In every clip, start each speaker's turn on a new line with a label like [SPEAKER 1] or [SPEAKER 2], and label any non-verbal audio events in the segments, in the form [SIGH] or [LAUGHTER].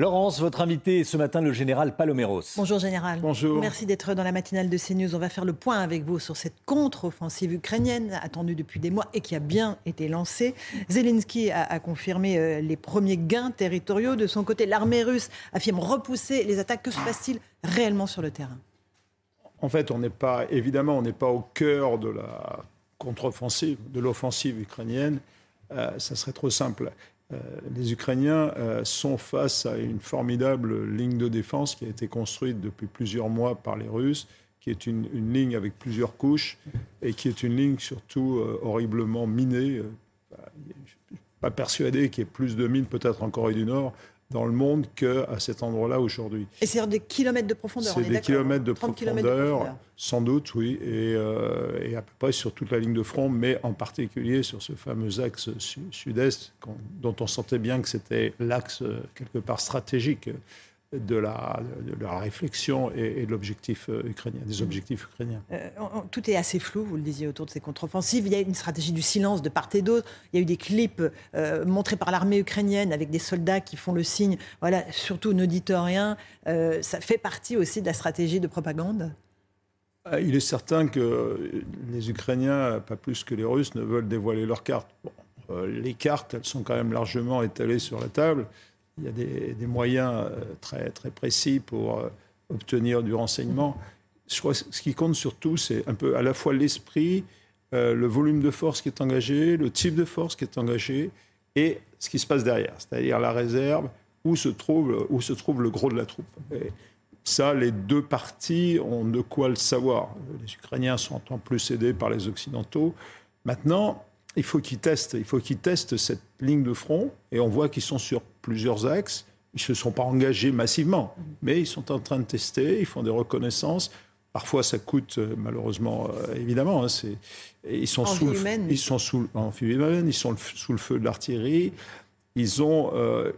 [SPEAKER 1] Laurence, votre invité ce matin, le général Paloméros.
[SPEAKER 2] Bonjour général.
[SPEAKER 3] Bonjour.
[SPEAKER 2] Merci d'être dans la matinale de CNews. On va faire le point avec vous sur cette contre-offensive ukrainienne attendue depuis des mois et qui a bien été lancée. Zelensky a, confirmé euh, les premiers gains territoriaux. De son côté, l'armée russe affirme repousser les attaques. Que se passe-t-il réellement sur le terrain?
[SPEAKER 3] En fait, on n'est pas, évidemment, on n'est pas au cœur de la contre-offensive, de l'offensive ukrainienne. Euh, ça serait trop simple. Euh, les Ukrainiens euh, sont face à une formidable ligne de défense qui a été construite depuis plusieurs mois par les Russes, qui est une, ligne avec plusieurs couches et qui est une ligne surtout euh, horriblement minée. Bah, je suis pas persuadé qu'il y ait plus de mines, peut-être en Corée du Nord, dans le monde qu'à cet endroit-là aujourd'hui.
[SPEAKER 2] Et c'est des kilomètres de profondeur
[SPEAKER 3] C'est des kilomètres de profondeur, sans doute, oui, euh, et, à peu près sur toute la ligne de front, mais en particulier sur ce fameux axe sud-est, dont on sentait bien que c'était l'axe euh, quelque part stratégique de la, de la réflexion et, de l'objectif euh, ukrainien, des objectifs ukrainiens.
[SPEAKER 2] Euh, tout est assez flou, vous le disiez, autour de ces contre-offensives. Il y a une stratégie du silence de part et d'autre. Il y a eu des clips euh, montrés par l'armée ukrainienne avec des soldats qui font le signe. Voilà, surtout ne dites rien. ça fait partie aussi de la stratégie de propagande?
[SPEAKER 3] Il est certain que les Ukrainiens, pas plus que les Russes, ne veulent dévoiler leurs cartes. les cartes, elles sont quand même largement étalées sur la table il y a des, moyens euh, très, très précis pour euh, obtenir du renseignement. Je crois que ce qui compte surtout, c'est un peu à la fois l'esprit, euh, le volume de force qui est engagé, le type de force qui est engagé et ce qui se passe derrière, c'est-à-dire la réserve, où se, trouve, où se trouve le gros de la troupe. Ça, les deux parties ont de quoi le savoir. Les Ukrainiens sont en plus aidés par les Occidentaux. Maintenant, il faut qu'ils testent, il faut qu'ils testent cette ligne de front, et on voit qu'ils sont sur plusieurs axes. Ils ne se sont pas engagés massivement, mais ils sont en train de tester, ils font des reconnaissances. Parfois, ça coûte euh, malheureusement, euh, évidemment. Hein, ils sont
[SPEAKER 2] en
[SPEAKER 3] sous,
[SPEAKER 2] ils
[SPEAKER 3] sont sous, en ils sont sous le feu de l'artillerie. Ils ont euh,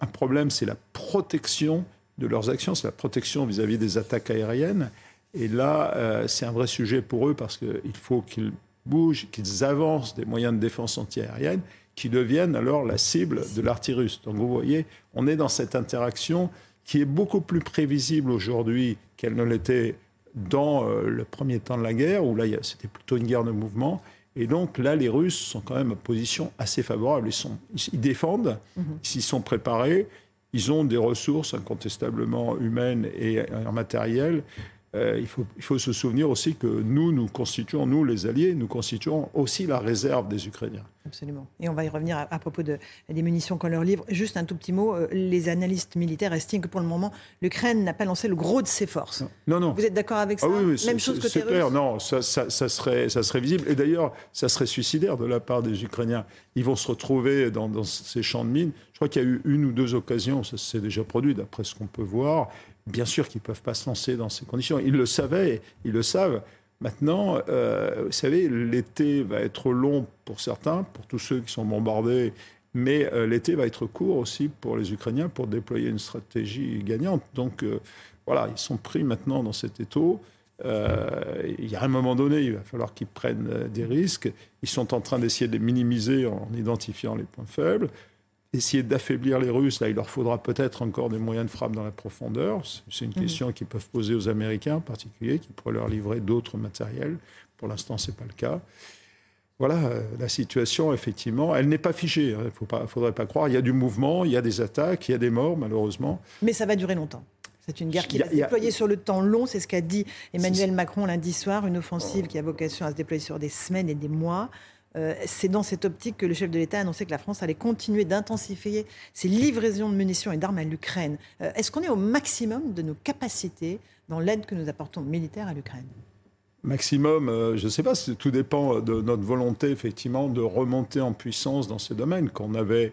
[SPEAKER 3] un problème, c'est la protection de leurs actions, c'est la protection vis-à-vis des attaques aériennes. Et là, c'est un vrai sujet pour eux parce qu'il faut qu'ils bougent, qu'ils avancent des moyens de défense antiaérienne qui deviennent alors la cible de l'artillerie russe. Donc vous voyez, on est dans cette interaction qui est beaucoup plus prévisible aujourd'hui qu'elle ne l'était dans euh, le premier temps de la guerre, où là c'était plutôt une guerre de mouvement. Et donc là, les Russes sont quand même en position assez favorable. Ils, sont, ils défendent, mhm. sont préparés, ils ont des ressources incontestablement humaines et en matériel euh, il, faut, il, faut, se souvenir aussi que nous, nous constituons, nous les Alliés, nous constituons aussi la réserve des Ukrainiens.
[SPEAKER 2] Absolument. Et on va y revenir à, propos de, des munitions qu'on leur livre. Juste un tout petit mot. Euh, les analystes militaires estiment que pour le moment, l'Ukraine n'a pas lancé le gros de ses forces.
[SPEAKER 3] Non, non.
[SPEAKER 2] Vous êtes d'accord avec
[SPEAKER 3] ah
[SPEAKER 2] ça
[SPEAKER 3] oui, oui,
[SPEAKER 2] Même chose que
[SPEAKER 3] clair. Non, ça, ça, ça, serait, ça serait visible. Et d'ailleurs, ça serait suicidaire de la part des Ukrainiens. Ils vont se retrouver dans, dans ces champs de mines. Je crois qu'il y a eu une ou deux occasions, ça s'est déjà produit d'après ce qu'on peut voir. Bien sûr qu'ils ne peuvent pas se lancer dans ces conditions. Ils le savaient, ils le savent. Maintenant, euh, vous savez, l'été va être long pour certains, pour tous ceux qui sont bombardés, mais euh, l'été va être court aussi pour les Ukrainiens pour déployer une stratégie gagnante. Donc euh, voilà, ils sont pris maintenant dans cet étau. il y a un moment donné, il va falloir qu'ils prennent des risques. Ils sont en train d'essayer de les minimiser en identifiant les points faibles essayer d'affaiblir les Russes, là, il leur faudra peut-être encore des moyens de frappe dans la profondeur. C'est une mhm. question qu'ils peuvent poser aux Américains en particulier, qui pourraient leur livrer d'autres matériels. Pour l'instant, ce n'est pas le cas. Voilà, euh, la situation, effectivement, elle n'est pas figée. Hein. Il ne faudrait pas croire. Il y a du mouvement, il y a des attaques, il y a des morts, malheureusement.
[SPEAKER 2] Mais ça va durer longtemps. C'est une guerre qui va se déployer sur le temps long, c'est ce qu'a dit Emmanuel Macron lundi soir, une offensive qui a vocation à se déployer sur des semaines et des mois. Euh, c'est dans cette optique que le chef de l'État a annoncé que la France allait continuer d'intensifier ses livraisons de munitions et d'armes à l'Ukraine. Euh, est-ce qu'on est au maximum de nos capacités dans l'aide que nous apportons militaire à l'Ukraine?
[SPEAKER 3] Maximum, euh, je ne sais pas, tout dépend de notre volonté effectivement de remonter en puissance dans ces domaines qu'on avait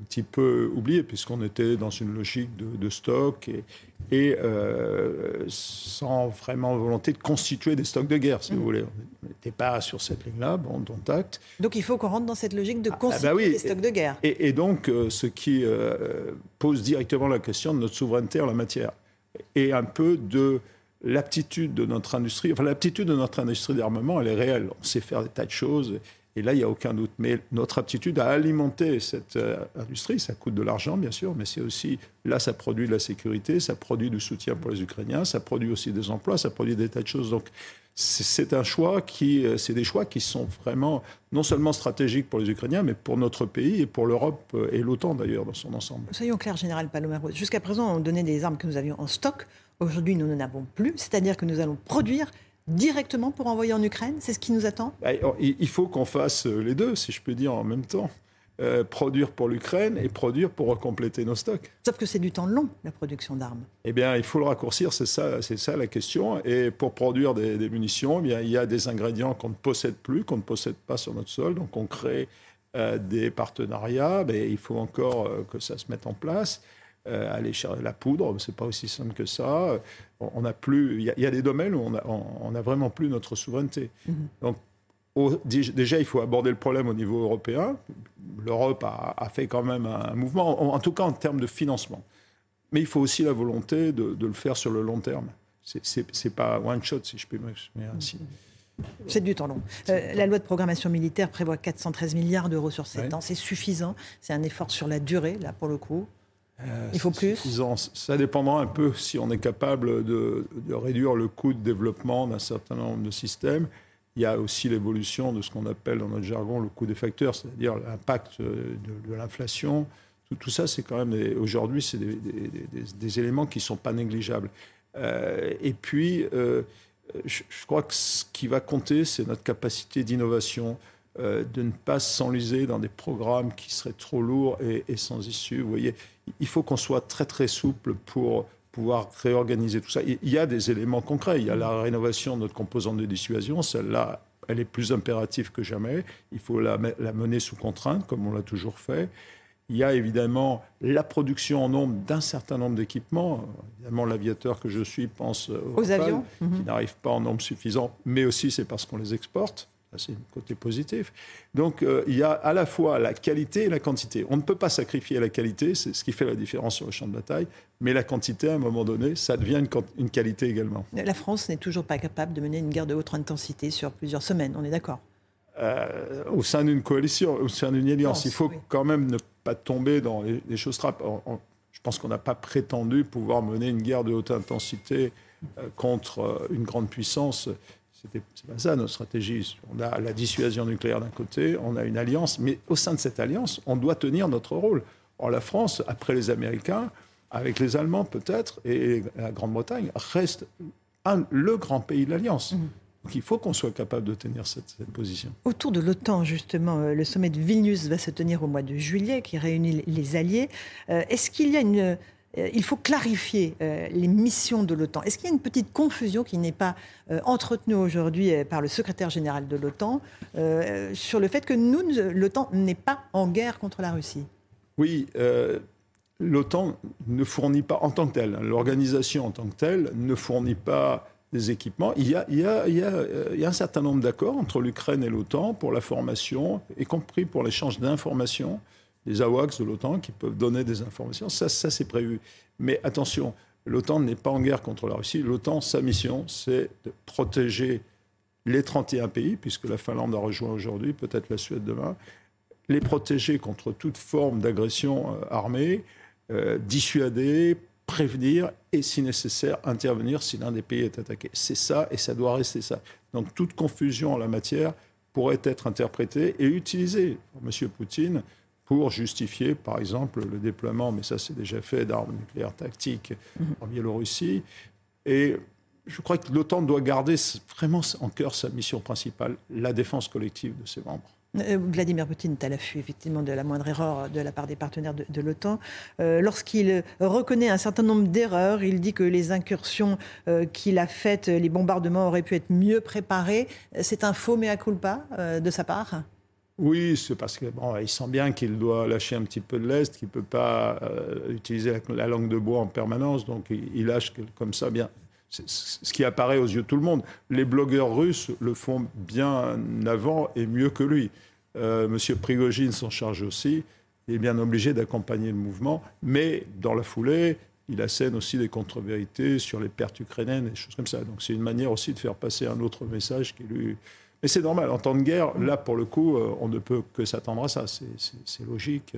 [SPEAKER 3] un petit peu oublié, puisqu'on était dans une logique de, stock et, et euh, sans vraiment volonté de constituer des stocks de guerre, si vous mm. voulez. On n'était pas sur cette ligne-là, bon, dont acte.
[SPEAKER 2] Donc il faut qu'on rentre dans cette logique de ah, bah constituer des stocks de guerre.
[SPEAKER 3] Et, donc, euh, ce qui euh, pose directement la question de notre souveraineté en la matière, et un peu de l'aptitude de notre industrie, enfin l'aptitude de notre industrie d'armement, elle est réelle. On sait faire des tas de choses. Et là, il n'y a aucun doute. Mais notre aptitude à alimenter cette euh, industrie, ça coûte de l'argent, bien sûr, mais c'est aussi, là, ça produit de la sécurité, ça produit du soutien pour les Ukrainiens, ça produit aussi des emplois, ça produit des tas de choses. Donc, c'est un choix qui, euh, c'est des choix qui sont vraiment non seulement stratégiques pour les Ukrainiens, mais pour notre pays et pour l'Europe euh, et l'OTAN d'ailleurs dans son ensemble.
[SPEAKER 2] Soyons clairs, Général Palomero. Jusqu'à présent, on donnait des armes que nous avions en stock. Aujourd'hui, nous n'en avons plus. C'est-à-dire que nous allons produire directement pour envoyer en Ukraine C'est ce qui nous attend?
[SPEAKER 3] Bah, Il faut qu'on fasse euh, les deux, si je peux dire, en même temps. Euh, produire pour l'Ukraine et produire pour compléter nos stocks.
[SPEAKER 2] Sauf que c'est du temps long, la production d'armes.
[SPEAKER 3] Eh bien, il faut le raccourcir, c'est ça, c'est ça la question. Et pour produire des, munitions, eh bien, il y a des ingrédients qu'on ne possède plus, qu'on ne possède pas sur notre sol. Donc, on crée euh, des partenariats, mais il faut encore que ça se mette en place. Euh, aller chercher la poudre, c'est pas aussi simple que ça. On a plus, il y, a des domaines où on a, on, a vraiment plus notre souveraineté. Mhm. Donc déjà, il faut aborder le problème au niveau européen. L'Europe a, fait quand même un mouvement, en, tout cas en termes de financement. Mais il faut aussi la volonté de, le faire sur le long terme. C'est pas one shot, si je peux m'exprimer ainsi.
[SPEAKER 2] C'est du temps long. Euh, la loi de programmation militaire prévoit 413 milliards d'euros sur 7 ans. C'est suffisant. C'est un effort sur la durée, là, pour le coup. Euh, Il faut plus
[SPEAKER 3] Ça dépendra un peu si on est capable de, réduire le coût de développement d'un certain nombre de systèmes. Il y a aussi l'évolution de ce qu'on appelle dans notre jargon le coût des facteurs, c'est-à-dire l'impact de, l'inflation. Tout, ça, c'est quand même aujourd'hui, c'est des, éléments qui ne sont pas négligeables. Euh, et puis, euh, je, crois que ce qui va compter, c'est notre capacité d'innovation, de ne pas s'enliser dans des programmes qui seraient trop lourds et, et sans issue. Vous voyez, il faut qu'on soit très très souple pour pouvoir réorganiser tout ça. Il y a des éléments concrets. Il y a la rénovation de notre composante de dissuasion. Celle-là, elle est plus impérative que jamais. Il faut la, mener sous contrainte, comme on l'a toujours fait. Il y a évidemment la production en nombre d'un certain nombre d'équipements. Évidemment, l'aviateur que je suis pense
[SPEAKER 2] aux, avions
[SPEAKER 3] qui mhm. n'arrivent pas en nombre suffisant, mais aussi c'est parce qu'on les exporte c'est un côté positif. Donc, euh, il y a à la fois la qualité et la quantité. On ne peut pas sacrifier la qualité, c'est ce qui fait la différence sur le champ de bataille, mais la quantité, à un moment donné, ça devient une, qualité également.
[SPEAKER 2] La France n'est toujours pas capable de mener une guerre de haute intensité sur plusieurs semaines, on est d'accord?
[SPEAKER 3] Euh, Au sein d'une coalition, au sein d'une alliance, il faut quand même ne pas tomber dans les, choses trappes. je pense qu'on n'a pas prétendu pouvoir mener une guerre de haute intensité euh, contre une grande puissance c'est pas ça notre stratégie. On a la dissuasion nucléaire d'un côté, on a une alliance, mais au sein de cette alliance, on doit tenir notre rôle. Or, la France, après les Américains, avec les Allemands peut-être, et la Grande-Bretagne, reste le grand pays de l'alliance. Mmh. Donc il faut qu'on soit capable de tenir cette, position.
[SPEAKER 2] Autour de l'OTAN, justement, euh, le sommet de Vilnius va se tenir au mois de juillet, qui réunit les alliés. Euh, est-ce qu'il y a une il faut clarifier euh, les missions de l'OTAN. Est-ce qu'il y a une petite confusion qui n'est pas euh, entretenue aujourd'hui par le secrétaire général de l'OTAN sur le fait que nous, l'OTAN n'est pas en guerre contre la Russie?
[SPEAKER 3] Oui. L'OTAN ne fournit pas en tant que telle, l'organisation en tant que telle ne fournit pas des équipements. Il y a, il y a un certain nombre d'accords entre l'Ukraine et l'OTAN pour la formation, y compris pour l'échange d'informations les AWACS de l'OTAN qui peuvent donner des informations. Ça, ça c'est prévu. Mais attention, l'OTAN n'est pas en guerre contre la Russie. L'OTAN, sa mission, c'est de protéger les 31 pays, puisque la Finlande a rejoint aujourd'hui, peut-être la Suède demain, les protéger contre toute forme d'agression euh, armée, euh, dissuader, prévenir et, si nécessaire, intervenir si l'un des pays est attaqué. C'est ça et ça doit rester ça. Donc toute confusion en la matière pourrait être interprétée et utilisée par M. Poutine pour justifier, par exemple, le déploiement, mais ça c'est déjà fait, d'armes nucléaires tactiques en Biélorussie. Et je crois que l'OTAN doit garder vraiment en cœur sa mission principale, la défense collective de ses membres.
[SPEAKER 2] Euh, Vladimir Poutine est à l'affût effectivement de la moindre erreur de la part des partenaires de, l'OTAN. Euh, lorsqu'il reconnaît un certain nombre d'erreurs, il dit que les incursions euh, qu'il a faites, les bombardements auraient pu être mieux préparés. C'est un faux mea culpa de sa part?
[SPEAKER 3] Oui, c'est parce qu'il sent bien qu'il doit lâcher un petit peu de l'Est, qu'il ne peut pas euh, utiliser la, langue de bois en permanence, donc il, lâche comme ça bien. ce qui apparaît aux yeux de tout le monde. Les blogueurs russes le font bien avant et mieux que lui. Euh, Monsieur Prigogine s'en charge aussi. Il est bien obligé d'accompagner le mouvement, mais dans la foulée, il assène aussi des contre-vérités sur les pertes ukrainiennes et des choses comme ça. Donc c'est une manière aussi de faire passer un autre message qui lui Mais c'est normal, en temps de guerre, là, pour le coup, on ne peut que s'attendre à ça. C'est logique.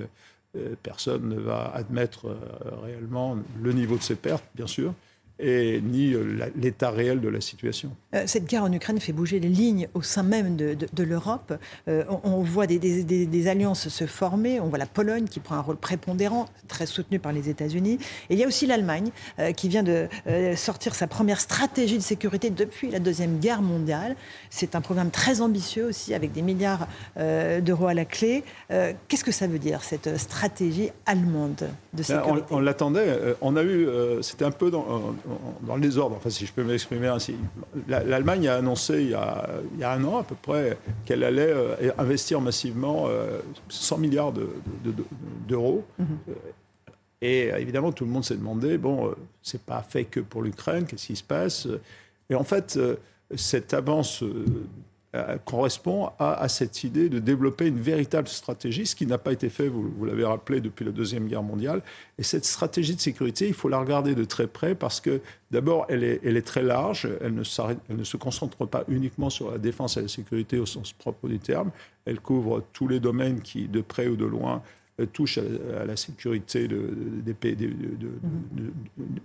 [SPEAKER 3] Personne ne va admettre réellement le niveau de ses pertes, bien sûr et ni euh, l'état réel de la situation.
[SPEAKER 2] Euh, cette guerre en Ukraine fait bouger les lignes au sein même de, l'Europe. Euh, on, voit des, alliances se former. On voit la Pologne qui prend un rôle prépondérant, très soutenu par les États-Unis. Et il y a aussi l'Allemagne qui vient de sortir sa première stratégie de sécurité depuis la Deuxième Guerre mondiale. C'est un programme très ambitieux aussi, avec des milliards d'euros à la clé. Qu'est-ce que ça veut dire, cette stratégie allemande de ben, sécurité?
[SPEAKER 3] On, l'attendait. On a eu, c'était un peu dans dans le désordre, enfin, si je peux m'exprimer ainsi. L'Allemagne a annoncé il y a, un an à peu près qu'elle allait euh, investir massivement 100 euh, milliards d'euros. Mhm. Euh, et évidemment, tout le monde s'est demandé bon, c'est pas fait que pour l'Ukraine, qu'est-ce qui se passe? Et en fait, cette avance euh, correspond à, cette idée de développer une véritable stratégie, ce qui n'a pas été fait, vous, l'avez rappelé, depuis la Deuxième Guerre mondiale. Et cette stratégie de sécurité, il faut la regarder de très près parce que d'abord, elle est, très large, elle ne, se concentre pas uniquement sur la défense et la sécurité au sens propre du terme, elle couvre tous les domaines qui, de près ou de loin, euh, touchent à, la sécurité de, des, de,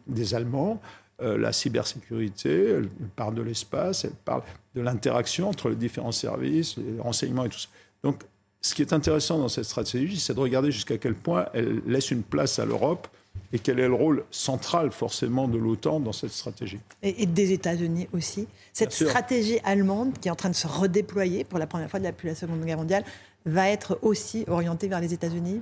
[SPEAKER 3] des Allemands. Euh, la cybersécurité, elle parle de l'espace, elle parle de l'interaction entre les différents services, les renseignements et tout ça. Donc, ce qui est intéressant dans cette stratégie, c'est de regarder jusqu'à quel point elle laisse une place à l'Europe et quel est le rôle central forcément de l'OTAN dans cette stratégie.
[SPEAKER 2] Et, des États-Unis aussi. Cette stratégie allemande qui est en train de se redéployer pour la première fois depuis la Seconde Guerre mondiale va être aussi orientée vers les États-Unis?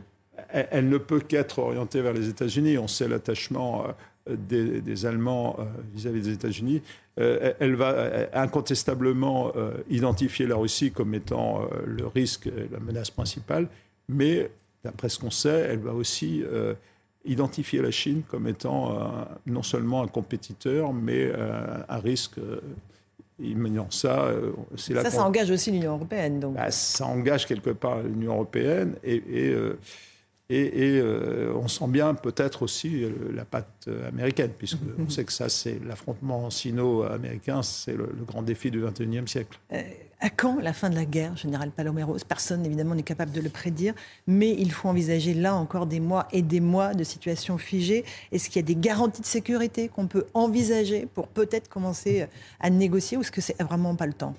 [SPEAKER 3] Elle, elle, ne peut qu'être orientée vers les États-Unis. On sait l'attachement des, Allemands euh, vis-à-vis des États-Unis, euh, elle va euh, incontestablement identifier la Russie comme étant le risque, la menace principale, mais d'après ce qu'on sait, elle va aussi identifier la Chine comme étant non seulement un compétiteur, mais un risque imminent. Ça,
[SPEAKER 2] c'est ça, ça engage aussi l'Union européenne. Donc.
[SPEAKER 3] Bah, ça engage quelque part l'Union européenne et, et et, euh, on sent bien peut-être aussi euh, la patte américaine, puisqu'on [LAUGHS] sait que ça, c'est l'affrontement sino-américain, c'est le, grand défi du XXIe siècle.
[SPEAKER 2] Euh, à quand la fin de la guerre, général Paloméros? Personne, évidemment, n'est capable de le prédire, mais il faut envisager là encore des mois et des mois de situation figée. Est-ce qu'il y a des garanties de sécurité qu'on peut envisager pour peut-être commencer à négocier, ou est-ce que c'est vraiment pas le temps?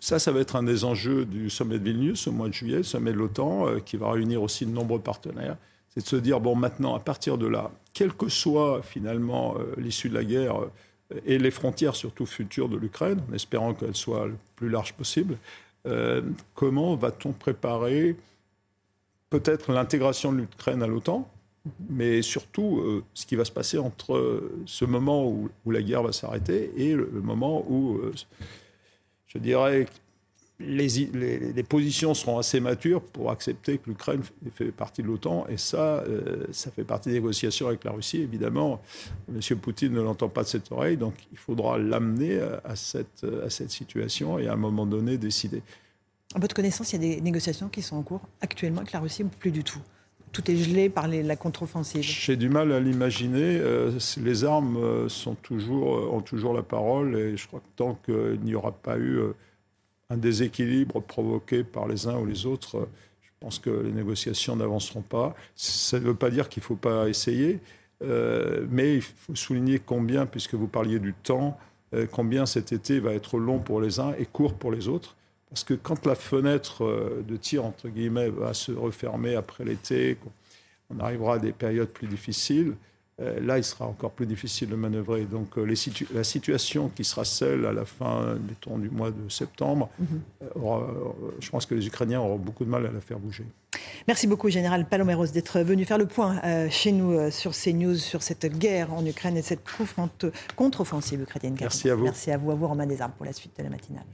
[SPEAKER 3] Ça, ça va être un des enjeux du sommet de Vilnius au mois de juillet, le sommet de l'OTAN, euh, qui va réunir aussi de nombreux partenaires. C'est de se dire, bon, maintenant, à partir de là, quelle que soit finalement euh, l'issue de la guerre euh, et les frontières surtout futures de l'Ukraine, en espérant qu'elles soient le plus larges possible, comment va-t-on préparer peut-être l'intégration de l'Ukraine à l'OTAN, mais surtout ce qui va se passer entre ce moment où, la guerre va s'arrêter et le, moment où je dirais que les, positions seront assez matures pour accepter que l'Ukraine fait partie de l'OTAN. Et ça, euh, ça fait partie des négociations avec la Russie. Évidemment, M. Poutine ne l'entend pas de cette oreille. Donc, il faudra l'amener à cette, à cette situation et à un moment donné décider.
[SPEAKER 2] À votre connaissance, il y a des négociations qui sont en cours actuellement avec la Russie ou plus du tout? Tout est gelé par la contre-offensive
[SPEAKER 3] J'ai du mal à l'imaginer. Euh, les armes euh, euh, ont toujours la parole et je crois que tant qu'il n'y aura pas eu un déséquilibre provoqué par les uns ou les autres, je pense que les négociations n'avanceront pas. Ça ne veut pas dire qu'il ne faut pas essayer, mais il faut souligner combien, puisque vous parliez du temps, combien cet été va être long pour les uns et court pour les autres. Parce que quand la fenêtre euh, de tir, entre guillemets, va se refermer après l'été, on arrivera à des périodes plus difficiles, euh, là, il sera encore plus difficile de manœuvrer. Donc, euh, la situation qui sera celle à la fin du mois de septembre, mhm. je pense que les Ukrainiens auront beaucoup de mal à la faire bouger.
[SPEAKER 2] Merci beaucoup, Général Paloméros, d'être venu faire le point chez nous sur CNews, sur cette guerre en Ukraine et cette contre-offensive ukrainienne.
[SPEAKER 3] Merci à vous.
[SPEAKER 2] Merci à vous, à vous, Romain Desarmes, pour la suite de la matinale.